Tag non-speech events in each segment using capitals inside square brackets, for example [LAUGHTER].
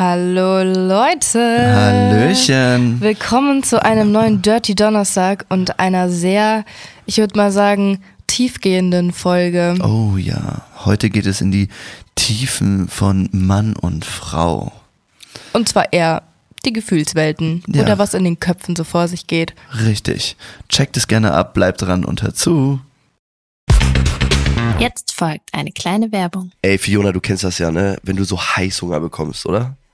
Hallo Leute. Hallöchen. Willkommen zu einem neuen Dirty Donnerstag und einer sehr, ich würde mal sagen, tiefgehenden Folge. Oh ja, heute geht es in die Tiefen von Mann und Frau. Und zwar eher die Gefühlswelten Ja. oder was in den Köpfen so vor sich geht. Richtig. Checkt es gerne ab, bleibt dran und hört zu. Jetzt folgt eine kleine Werbung. Ey, Fiona, du kennst das ja, ne? Wenn du so Heißhunger bekommst, oder?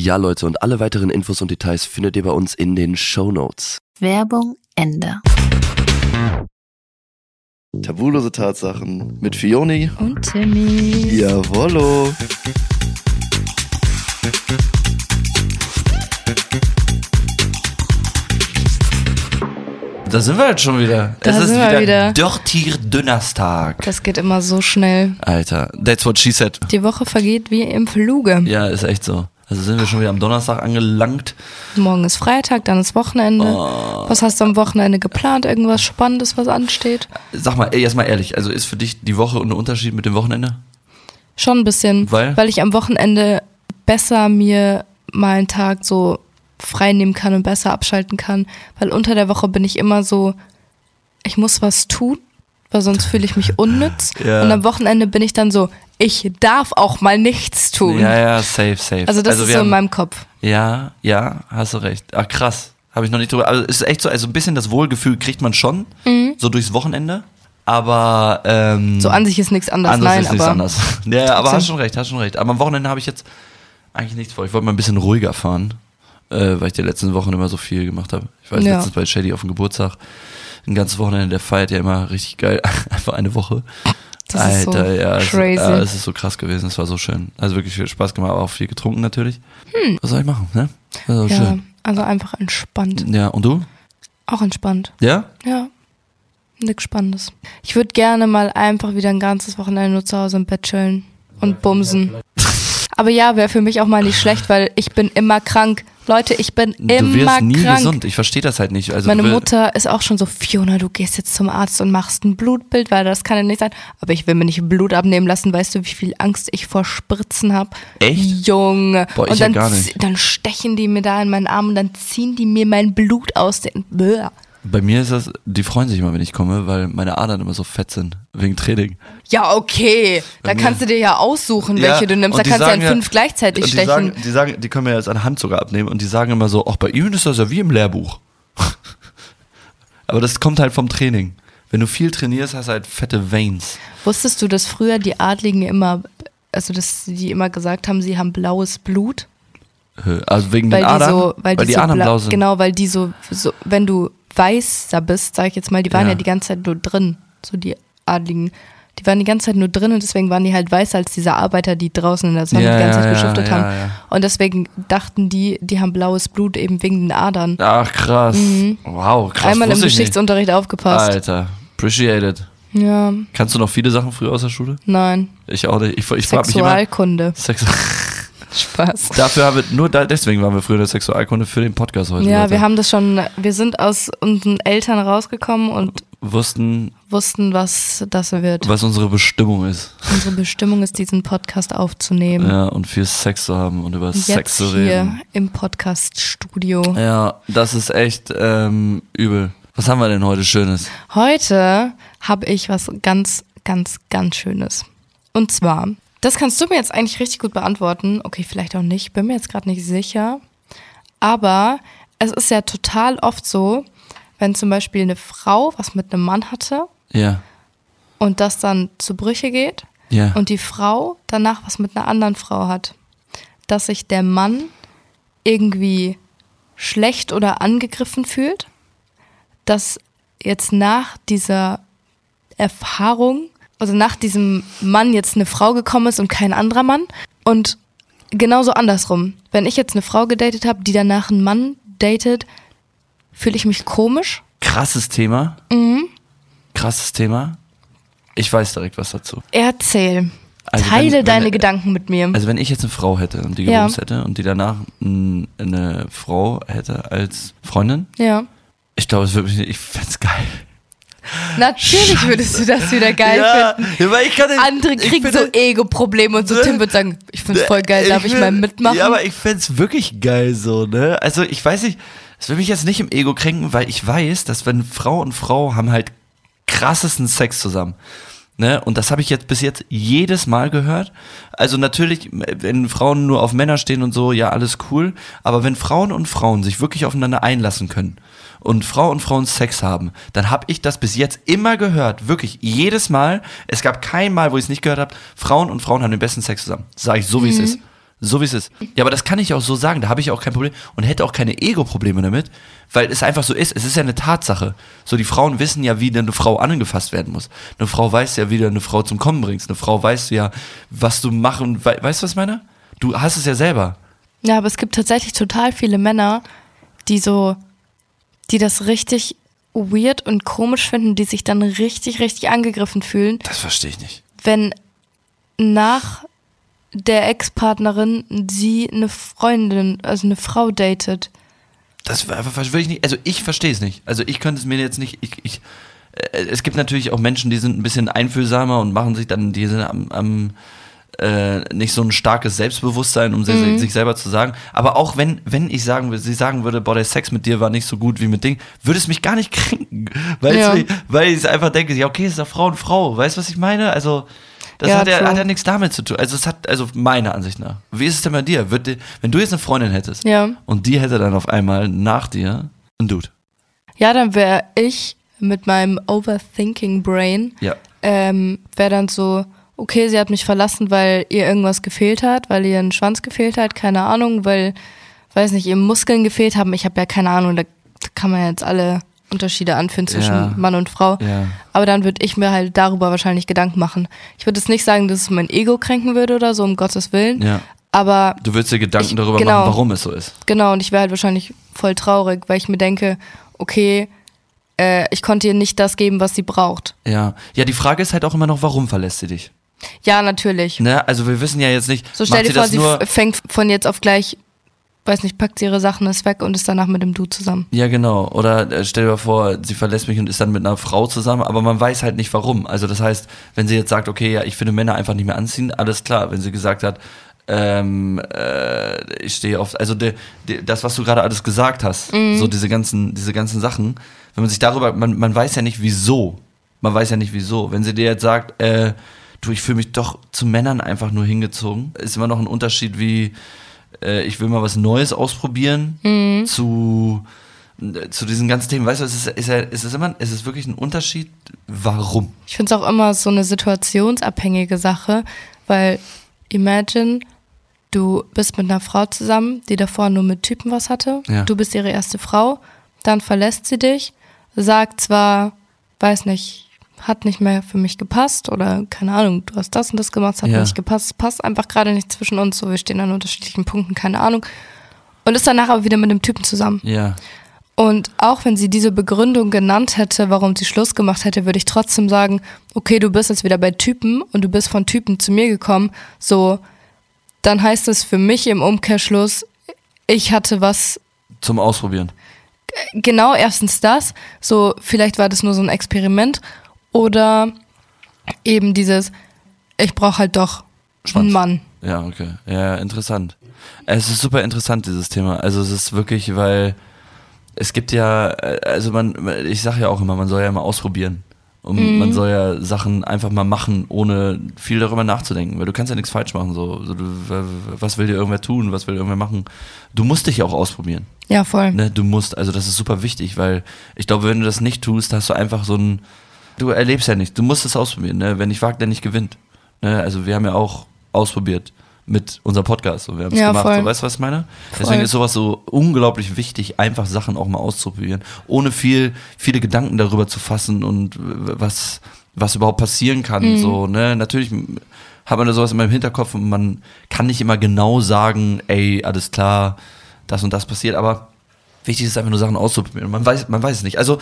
Ja, Leute, und alle weiteren Infos und Details findet ihr bei uns in den Show Notes. Werbung Ende. Tabulose Tatsachen mit Fioni. Und Timmy. Jawollo. Da sind wir jetzt schon wieder. Da es ist sind wir wieder, wieder. Dirty Donnerstag. Das geht immer so schnell. Alter, that's what she said. Die Woche vergeht wie im Fluge. Ja, ist echt so. Also sind wir schon wieder am Donnerstag angelangt. Morgen ist Freitag, dann ist Wochenende. Oh. Was hast du am Wochenende geplant? Irgendwas Spannendes, was ansteht? Sag mal, ey, erstmal ehrlich, also ist für dich die Woche ein Unterschied mit dem Wochenende? Schon ein bisschen. Weil? Weil ich am Wochenende besser mir mal einen Tag so frei nehmen kann und besser abschalten kann. Weil unter der Woche bin ich immer so, ich muss was tun, weil sonst fühle ich mich unnütz. Ja. Und am Wochenende bin ich dann so, ich darf auch mal nichts tun. Ja, ja, safe, safe. Also das ist wir so in haben- meinem Kopf. Ja, ja, hast du recht. Ach krass, habe ich noch nicht drüber. Also es ist echt so, also ein bisschen das Wohlgefühl kriegt man schon, so durchs Wochenende. Aber ähm, Mhm. So an sich ist nichts anders. Nein, ist nichts aber anders. [LAUGHS] Ja, aber hast schon recht, hast schon recht. Aber am Wochenende habe ich jetzt eigentlich nichts vor. Ich wollte mal ein bisschen ruhiger fahren, äh, weil ich die letzten Wochen immer so viel gemacht habe. Ich weiß Ja. letztens bei Shady auf dem Geburtstag, ein ganzes Wochenende, der feiert ja immer richtig geil, [LAUGHS] einfach eine Woche. Das ist so Alter, ja, es, crazy. ja, es ist so krass gewesen, es war so schön. Also wirklich viel Spaß gemacht, aber auch viel getrunken natürlich. Was soll ich machen, ne? Das war so Hm. ja, schön. also einfach entspannt. Ja, und du? Auch entspannt. Ja? Ja. Nix Spannendes. Ich würde gerne mal einfach wieder ein ganzes Wochenende nur zu Hause im Bett chillen und bumsen. [LAUGHS] Aber ja, wäre für mich auch mal nicht schlecht, weil ich bin immer krank. Leute, ich bin du immer wirst nie krank. gesund. Ich verstehe das halt nicht. Also Meine Mutter ist auch schon so, Fiona, du gehst jetzt zum Arzt und machst ein Blutbild, weil das kann ja nicht sein. Aber ich will mir nicht Blut abnehmen lassen. Weißt du, wie viel Angst ich vor Spritzen habe? Echt? Junge. Boah, ich und ja dann, gar nicht. dann stechen die mir da in meinen Arm und dann ziehen die mir mein Blut aus den... Bäh. Bei mir ist das, die freuen sich immer, wenn ich komme, weil meine Adern immer so fett sind, wegen Training. Ja, okay. Da mir- kannst du dir ja aussuchen, welche du nimmst. Da kannst du ja in fünf gleichzeitig und die stechen. Sagen, die sagen, die können wir jetzt an Hand sogar abnehmen und die sagen immer so, ach, bei ihnen ist das ja wie im Lehrbuch. [LAUGHS] Aber das kommt halt vom Training. Wenn du viel trainierst, hast du halt fette Veins. Wusstest du, dass früher die Adligen immer, also dass die immer gesagt haben, sie haben blaues Blut? Also wegen Weil den die Adern, so, weil, die, die so Adern bla- blau sind. Genau, weil die so, so, wenn du weißer bist, sag ich jetzt mal, die waren ja, Ja. die ganze Zeit nur drin, so die Adligen. die waren die ganze Zeit nur drin und deswegen waren die halt weißer als diese Arbeiter, die draußen in der Sonne Ja, die ganze Zeit ja, geschuftet haben. Und deswegen dachten die, die haben blaues Blut eben wegen den Adern. Ach, krass. Wow, krass. Mhm. Einmal im ich nicht. Geschichtsunterricht aufgepasst. Alter, appreciated. Ja, Kannst du noch viele Sachen früher aus der Schule? nein. Ich auch nicht. Ich, ich immer. Sexualkunde. [LAUGHS] Sex [LAUGHS] Spaß. Dafür haben wir, nur da, deswegen waren wir früher in der Sexualkunde für den Podcast heute. Ja, Leute. wir haben das schon, wir sind aus unseren Eltern rausgekommen und wussten, wussten, was das wird. was unsere Bestimmung ist. Unsere Bestimmung ist, diesen Podcast aufzunehmen. Ja, und viel Sex zu haben und über Sex Jetzt zu hier reden. im Podcast-Studio. Ja, das ist echt ähm, übel. Was haben wir denn heute Schönes? Heute habe ich was ganz, ganz, ganz Schönes. Und zwar, das kannst du mir jetzt eigentlich richtig gut beantworten. Okay, vielleicht auch nicht, bin mir jetzt gerade nicht sicher. Aber es ist ja total oft so, wenn zum Beispiel eine Frau was mit einem Mann hatte Ja, und das dann zu Brüche geht ja. und die Frau danach was mit einer anderen Frau hat, dass sich der Mann irgendwie schlecht oder angegriffen fühlt, dass jetzt nach dieser Erfahrung, also nach diesem Mann jetzt eine Frau gekommen ist und kein anderer Mann und genauso andersrum. Wenn ich jetzt eine Frau gedatet habe, die danach einen Mann datet, fühle ich mich komisch. Krasses Thema. Mhm. Krasses Thema. Ich weiß direkt was dazu. Erzähl. Also Teile wenn- wenn- deine Gedanken mit mir. Also wenn ich jetzt eine Frau hätte und die Ja. gebumst hätte und die danach eine Frau hätte als Freundin, ja. ich glaube, es würde mich, ich fänd's geil. Natürlich würdest du das wieder geil finden. ja, weil ich kann den- Andere ich kriegen so Ego-Probleme und so Tim wird sagen, ich find's voll geil, darf ich, mal mitmachen? Ja, aber ich find's wirklich geil so, ne? Also ich weiß nicht, es will mich jetzt nicht im Ego kränken, weil ich weiß, dass wenn Frau und Frau haben halt krassesten Sex zusammen. Ne? Und das habe ich jetzt bis jetzt jedes Mal gehört. Also natürlich, wenn Frauen nur auf Männer stehen und so, ja, alles cool. Aber wenn Frauen und Frauen sich wirklich aufeinander einlassen können und Frau und Frauen Sex haben, dann habe ich das bis jetzt immer gehört. Wirklich, jedes Mal. Es gab kein Mal, wo ich es nicht gehört habe. Frauen und Frauen haben den besten Sex zusammen. Sage ich so, wie es ist. So wie es ist. Ja, aber das kann ich auch so sagen. Da habe ich auch kein Problem und hätte auch keine Ego-Probleme damit, weil es einfach so ist. Es ist ja eine Tatsache. So, die Frauen wissen ja, wie eine Frau angefasst werden muss. Eine Frau weiß ja, wie du eine Frau zum Kommen bringst. Eine Frau weiß ja, was du machen. We weißt du, was ich meine? Du hast es ja selber. Ja, aber es gibt tatsächlich total viele Männer, die so, die das richtig weird und komisch finden, die sich dann richtig, richtig angegriffen fühlen, Das verstehe ich nicht. wenn nach der Ex-Partnerin sie eine Freundin, also eine Frau datet. Das will ich nicht. Also ich verstehe es nicht. Also ich könnte es mir jetzt nicht. Ich, ich, äh, es gibt natürlich auch Menschen, die sind ein bisschen einfühlsamer und machen sich dann, die sind am, am äh, nicht so ein starkes Selbstbewusstsein, um sich, sich selber zu sagen. Aber auch wenn, wenn ich sagen würde, sie sagen würde, boah, der Sex mit dir war nicht so gut wie mit Ding, würde es mich gar nicht [LAUGHS] kränken. Weil, Ja. es, weil ich einfach denke, ja, okay, es ist doch Frau und Frau. Weißt du, was ich meine? Also, das Ja, hat, ja, true. hat ja nichts damit zu tun. Also, es hat, also meiner Ansicht nach. Wie ist es denn bei dir? Wird, wenn du jetzt eine Freundin hättest Ja. und die hätte dann auf einmal nach dir einen Dude. Ja, dann wäre ich mit meinem Overthinking Brain, Ja. ähm, wäre dann so, okay, sie hat mich verlassen, weil ihr irgendwas gefehlt hat, weil ihr ein Schwanz gefehlt hat, keine Ahnung, weil, weiß nicht, ihr Muskeln gefehlt haben. Ich habe ja keine Ahnung, da kann man jetzt alle Unterschiede anführen zwischen Ja. Mann und Frau. Ja. Aber dann würde ich mir halt darüber wahrscheinlich Gedanken machen. Ich würde jetzt nicht sagen, dass es mein Ego kränken würde oder so, um Gottes Willen. Ja. Aber Du würdest dir Gedanken Ich- darüber genau. machen, warum es so ist. Genau, und ich wäre halt wahrscheinlich voll traurig, weil ich mir denke, okay, äh, ich konnte ihr nicht das geben, was sie braucht. Ja. Ja, die Frage ist halt auch immer noch, warum verlässt sie dich? Ja, natürlich. Ne? Also wir wissen ja jetzt nicht, So stell dir sie vor, sie nur. fängt von jetzt auf gleich, weiß nicht, packt sie ihre Sachen, ist weg und ist danach mit dem Du zusammen. Ja, genau. Oder äh, stell dir mal vor, sie verlässt mich und ist dann mit einer Frau zusammen, aber man weiß halt nicht warum. Also das heißt, wenn sie jetzt sagt, okay, ja, ich finde Männer einfach nicht mehr anziehen, alles klar. Wenn sie gesagt hat, ähm, äh, ich stehe auf, also de, de, das, was du gerade alles gesagt hast, so diese ganzen, diese ganzen Sachen, wenn man sich darüber, man, man weiß ja nicht wieso. Man weiß ja nicht wieso. Wenn sie dir jetzt sagt, äh, du, ich fühle mich doch zu Männern einfach nur hingezogen, ist immer noch ein Unterschied wie, äh, ich will mal was Neues ausprobieren, zu, äh, zu diesen ganzen Themen. Weißt du, es ist, ist, ja, es ist immer, es ist wirklich ein Unterschied, warum. Ich finde es auch immer so eine situationsabhängige Sache, weil imagine, du bist mit einer Frau zusammen, die davor nur mit Typen was hatte. Ja. Du bist ihre erste Frau, dann verlässt sie dich, sagt zwar, weiß nicht, hat nicht mehr für mich gepasst oder keine Ahnung, du hast das und das gemacht, es hat Ja. nicht gepasst, es passt einfach gerade nicht zwischen uns, so wir stehen an unterschiedlichen Punkten, keine Ahnung. Und ist danach aber wieder mit dem Typen zusammen. Ja. Und auch wenn sie diese Begründung genannt hätte, warum sie Schluss gemacht hätte, würde ich trotzdem sagen, okay, du bist jetzt wieder bei Typen und du bist von Typen zu mir gekommen, so, dann heißt es für mich im Umkehrschluss, ich hatte was Zum Ausprobieren. genau erstens das, so vielleicht war das nur so ein Experiment oder eben dieses, ich brauche halt doch Schwanz. einen Mann. Ja, okay. Ja, interessant. Es ist super interessant, dieses Thema. Also es ist wirklich, weil es gibt ja, also man, ich sage ja auch immer, man soll ja mal ausprobieren. Und Mhm. man soll ja Sachen einfach mal machen, ohne viel darüber nachzudenken. Weil du kannst ja nichts falsch machen. So, so du, was will dir irgendwer tun? Was will irgendwer machen? Du musst dich ja auch ausprobieren. Ja, voll. Ne, du musst, also das ist super wichtig, weil ich glaube, wenn du das nicht tust, hast du einfach so ein, du erlebst ja nicht, du musst es ausprobieren, ne? Wenn nicht wagt, der nicht gewinnt. Ne? Also wir haben ja auch ausprobiert mit unserem Podcast und wir haben es Ja, gemacht. voll. So, weißt du, was ich meine? Voll. Deswegen ist sowas so unglaublich wichtig, einfach Sachen auch mal auszuprobieren, ohne viel, viele Gedanken darüber zu fassen und was, was überhaupt passieren kann. Mhm. So, ne? Natürlich hat man da sowas immer im Hinterkopf und man kann nicht immer genau sagen, ey, alles klar, das und das passiert, aber wichtig ist einfach nur Sachen auszuprobieren. Man weiß, man weiß es nicht. Also,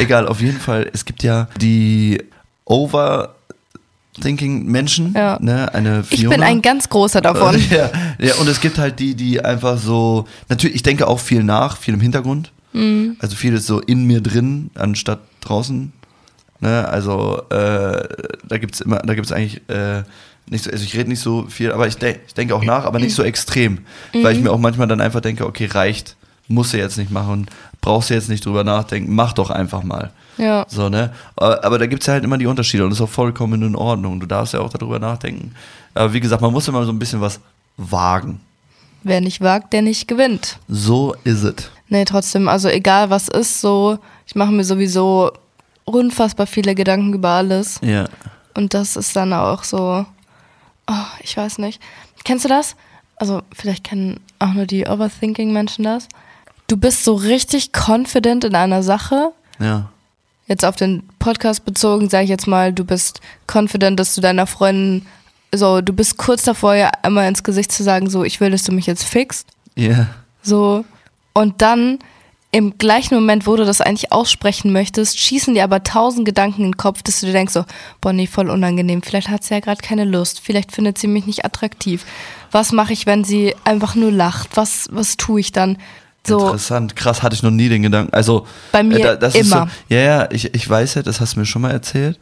egal, auf jeden Fall, es gibt ja die Overthinking Menschen, Ja. ne, eine Ich Fiona. bin ein ganz großer [LAUGHS] davon. Ja, ja, und es gibt halt die, die einfach so, natürlich, ich denke auch viel nach, viel im Hintergrund. Mhm. Also viel ist so in mir drin, anstatt draußen. Ne? Also äh, da gibt's immer, da gibt's eigentlich äh, nicht so, also ich rede nicht so viel, aber ich, de ich denke auch nach, aber nicht so extrem. Weil ich Mhm. mir auch manchmal dann einfach denke, okay, reicht, muss du jetzt nicht machen, brauchst du jetzt nicht drüber nachdenken, mach doch einfach mal. Ja. So, ne? Aber, aber da gibt es ja halt immer die Unterschiede und das ist auch vollkommen in Ordnung. Du darfst ja auch darüber nachdenken. Aber wie gesagt, man muss immer so ein bisschen was wagen. Wer nicht wagt, der nicht gewinnt. So ist es. Nee, trotzdem, also egal was ist, so, ich mache mir sowieso unfassbar viele Gedanken über alles. Ja. Und das ist dann auch so, oh, ich weiß nicht. Kennst du das? Also, vielleicht kennen auch nur die Overthinking-Menschen das. Du bist so richtig confident in einer Sache. Ja. Jetzt auf den Podcast bezogen, sage ich jetzt mal, du bist confident, dass du deiner Freundin, so, du bist kurz davor, ja einmal ins Gesicht zu sagen, so, ich will, dass du mich jetzt fixst. Ja. So. Und dann im gleichen Moment, wo du das eigentlich aussprechen möchtest, schießen dir aber tausend Gedanken in den Kopf, dass du dir denkst so, boah, nee, voll unangenehm. Vielleicht hat sie ja gerade keine Lust. Vielleicht findet sie mich nicht attraktiv. Was mache ich, wenn sie einfach nur lacht? Was, was tue ich dann? So, Interessant. Krass, hatte ich noch nie den Gedanken. Also, Bei mir da- das Ist immer. so, ja, ja, ich, ich weiß ja, das hast du mir schon mal erzählt.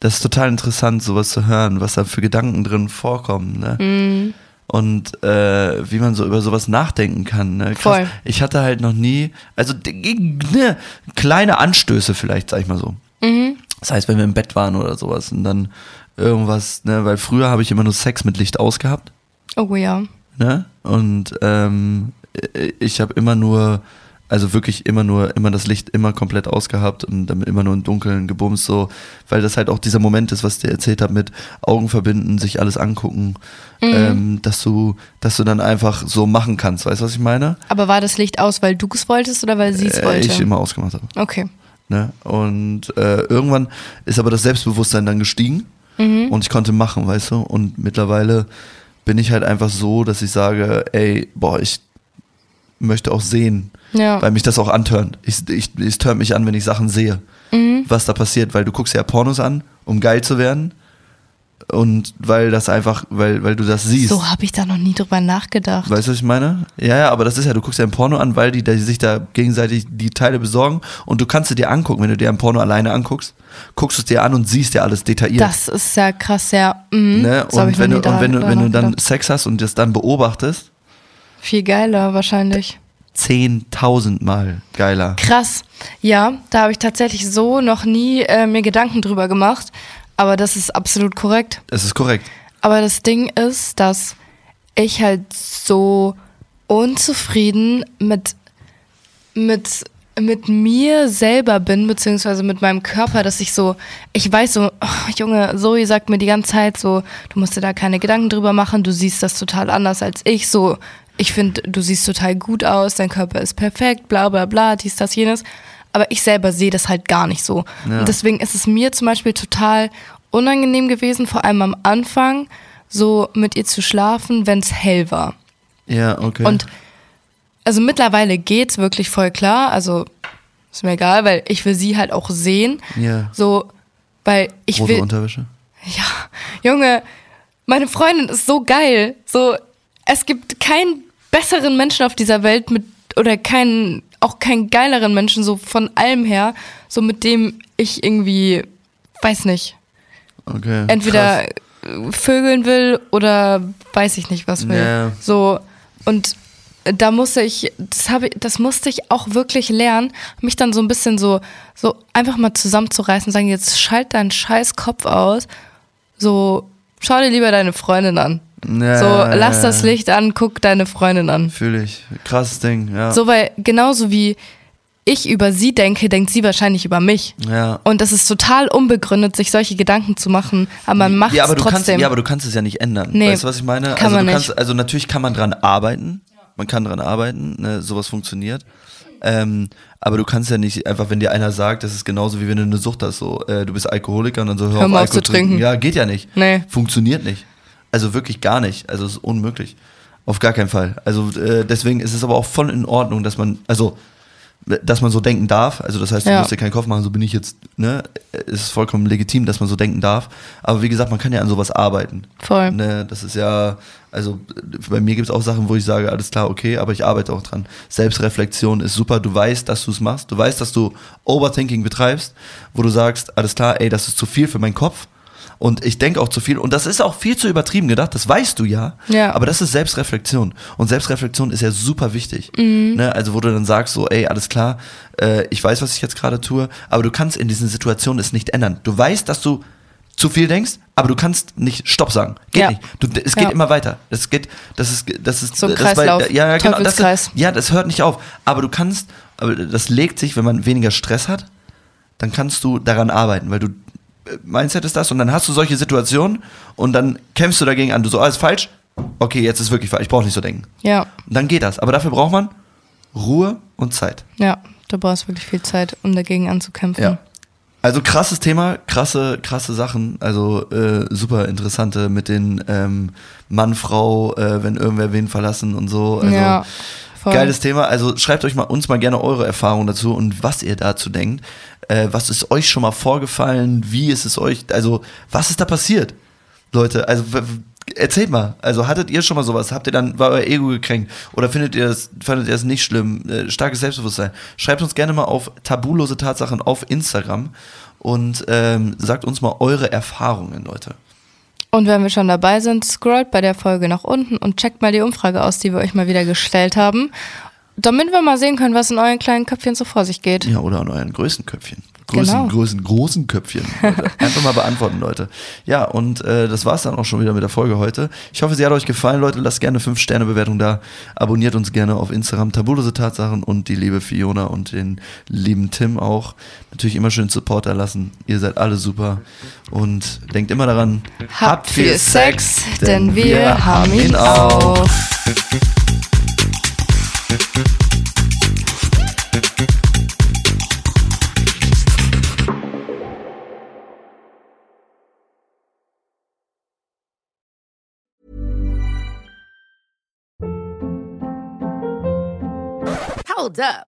Das ist total interessant, sowas zu hören, was da für Gedanken drin vorkommen. Ne? Mhm. Und äh, wie man so über sowas nachdenken kann. Ne? Krass. Voll. Ich hatte halt noch nie, also ne, kleine Anstöße vielleicht, sag ich mal so. Mhm. Das heißt, wenn wir im Bett waren oder sowas und dann irgendwas, ne, weil früher habe ich immer nur Sex mit Licht ausgehabt oh ja. ne? Und ähm, ich habe immer nur, also wirklich immer nur, immer das Licht immer komplett ausgehabt und immer nur im Dunkeln gebumst, so, weil das halt auch dieser Moment ist, was ich dir erzählt habe, mit Augen verbinden, sich alles angucken, ähm, dass du, dass du dann einfach so machen kannst, weißt du, was ich meine? Aber war das Licht aus, weil du es wolltest oder weil sie es Äh, wollte? ich immer ausgemacht habe. okay. Ne? Und äh, irgendwann ist aber das Selbstbewusstsein dann gestiegen Mhm. und ich konnte machen, weißt du? Und mittlerweile bin ich halt einfach so, dass ich sage, ey, boah, ich möchte auch sehen, Ja. weil mich das auch antörnt. Ich, ich, es tönt mich an, wenn ich Sachen sehe, Mhm. was da passiert, weil du guckst ja Pornos an, um geil zu werden. Und weil das einfach, weil, weil du das siehst. So habe ich da noch nie drüber nachgedacht. Weißt du, was ich meine? Ja, ja, aber das ist ja, du guckst ja ein Porno an, weil die, die sich da gegenseitig die Teile besorgen und du kannst sie dir angucken, wenn du dir ein Porno alleine anguckst, guckst du es dir an und siehst dir alles detailliert. Das ist ja krass, ja. Mhm. ne? Und ich wenn du, und wenn du, wenn du dann. Sex hast und das dann beobachtest, Viel geiler wahrscheinlich. 10.000 Mal geiler. Krass. Ja, da habe ich tatsächlich so noch nie äh, mir Gedanken drüber gemacht. Aber das ist absolut korrekt. Es ist korrekt. Aber das Ding ist, dass ich halt so unzufrieden mit, mit, mit mir selber bin, beziehungsweise mit meinem Körper, dass ich so, ich weiß so, oh, Junge, Zoe sagt mir die ganze Zeit so, du musst dir da keine Gedanken drüber machen, du siehst das total anders als ich, so, ich finde, du siehst total gut aus, dein Körper ist perfekt, bla bla bla, dies, das, jenes. aber ich selber sehe das halt gar nicht so. Ja. Und deswegen ist es mir zum Beispiel total unangenehm gewesen, vor allem am Anfang, so mit ihr zu schlafen, wenn es hell war. Ja, okay. Und also mittlerweile geht's wirklich voll klar. Also ist mir egal, weil ich will sie halt auch sehen. ja. So, weil ich Rote will. Unterwäsche. Ja, Junge, meine Freundin ist so geil. So, es gibt keinen besseren Menschen auf dieser Welt mit oder keinen auch keinen geileren Menschen so von allem her, so mit dem ich irgendwie weiß nicht, Okay. entweder Krass. vögeln will oder weiß ich nicht was will. Ja. So und da musste ich, das habe das musste ich auch wirklich lernen, mich dann so ein bisschen so, so einfach mal zusammenzureißen und sagen, jetzt schalt deinen scheiß Kopf aus, so schau dir lieber deine Freundin an. Ja, so lass das. Licht an, guck deine Freundin an. Fühle ich. Krasses Ding, ja. So, weil genauso wie ich über sie denke, denkt sie wahrscheinlich über mich. ja. Und das ist total unbegründet, sich solche Gedanken zu machen, aber man macht ja, es aber du trotzdem. kannst, ja, aber du kannst es ja nicht ändern. Nee, weißt du, was ich meine? kann also, man nicht. kannst, also natürlich kann man dran arbeiten. Man kann dran arbeiten, ne, sowas funktioniert. Ähm, aber du kannst ja nicht einfach, wenn dir einer sagt, das ist genauso wie wenn du eine Sucht hast, so, äh, du bist Alkoholiker und dann so, hör, Hör mal auf Alkohol zu trinken. Ja, geht ja nicht. Nee. Funktioniert nicht. Also wirklich gar nicht. Also es ist unmöglich. Auf gar keinen Fall. Also äh, deswegen ist es aber auch voll in Ordnung, dass man, also dass man so denken darf. Also das heißt, du Ja. musst dir keinen Kopf machen, so bin ich jetzt, ne? Es ist vollkommen legitim, dass man so denken darf. Aber wie gesagt, man kann ja an sowas arbeiten. Voll. Ne? Das ist ja, also bei mir gibt es auch Sachen, wo ich sage, alles klar, okay, aber ich arbeite auch dran. Selbstreflexion ist super, du weißt, dass du es machst, du weißt, dass du Overthinking betreibst, wo du sagst, alles klar, ey, das ist zu viel für meinen Kopf. Und ich denke auch zu viel. Und das ist auch viel zu übertrieben gedacht, das weißt du ja. Ja. Aber das ist Selbstreflexion. Und Selbstreflexion ist ja super wichtig. Mhm. Ne? Also, wo du dann sagst, so, ey, alles klar, äh, ich weiß, was ich jetzt gerade tue, aber du kannst in diesen Situationen es nicht ändern. Du weißt, dass du zu viel denkst, aber du kannst nicht Stopp sagen. Geht Ja. nicht. Du, es geht Ja. immer weiter. Das geht, das ist, das ist So ein das ist bei- Kreislauf. ja, ja, genau. Das ist, ja, das hört nicht auf. Aber du kannst, aber das legt sich, wenn man weniger Stress hat, dann kannst du daran arbeiten, weil du Mindset ist das und dann hast du solche Situationen und dann kämpfst du dagegen an. Du so, alles falsch? Okay, jetzt ist wirklich falsch. Ich brauche nicht so denken. Ja, Und dann geht das. Aber dafür braucht man Ruhe und Zeit. ja, du brauchst wirklich viel Zeit, um dagegen anzukämpfen. Ja. Also krasses Thema, krasse, krasse Sachen, also äh, super interessante mit den ähm, Mann, Frau, äh, wenn irgendwer wen verlassen und so. Also ja, voll. geiles Thema. Also schreibt euch mal uns mal gerne eure Erfahrungen dazu und was ihr dazu denkt. Äh, was ist euch schon mal vorgefallen? Wie ist es euch? Also was ist da passiert, Leute? Also erzählt mal. Also hattet ihr schon mal sowas? Habt ihr dann war euer Ego gekränkt oder findet ihr das fandet ihr das nicht schlimm? Äh, starkes Selbstbewusstsein. Schreibt uns gerne mal auf tabulose Tatsachen auf Instagram und ähm, sagt uns mal eure Erfahrungen, Leute. Und wenn wir schon dabei sind, scrollt bei der Folge nach unten und checkt mal die Umfrage aus, die wir euch mal wieder gestellt haben, damit wir mal sehen können, was in euren kleinen Köpfchen so vor sich geht. Ja, oder an euren größten Köpfchen. Größen, Genau. großen, großen Köpfchen. Leute. [LAUGHS] Einfach mal beantworten, Leute. Ja, und äh, das war's dann auch schon wieder mit der Folge heute. Ich hoffe, sie hat euch gefallen, Leute. Lasst gerne 5-Sterne-Bewertung da. Abonniert uns gerne auf Instagram, tabulose Tatsachen und die liebe Fiona und den lieben Tim auch. Natürlich immer schön Supporter lassen. Ihr seid alle super. Und denkt immer daran, Habt viel Sex, denn wir haben ihn auch. Hold up.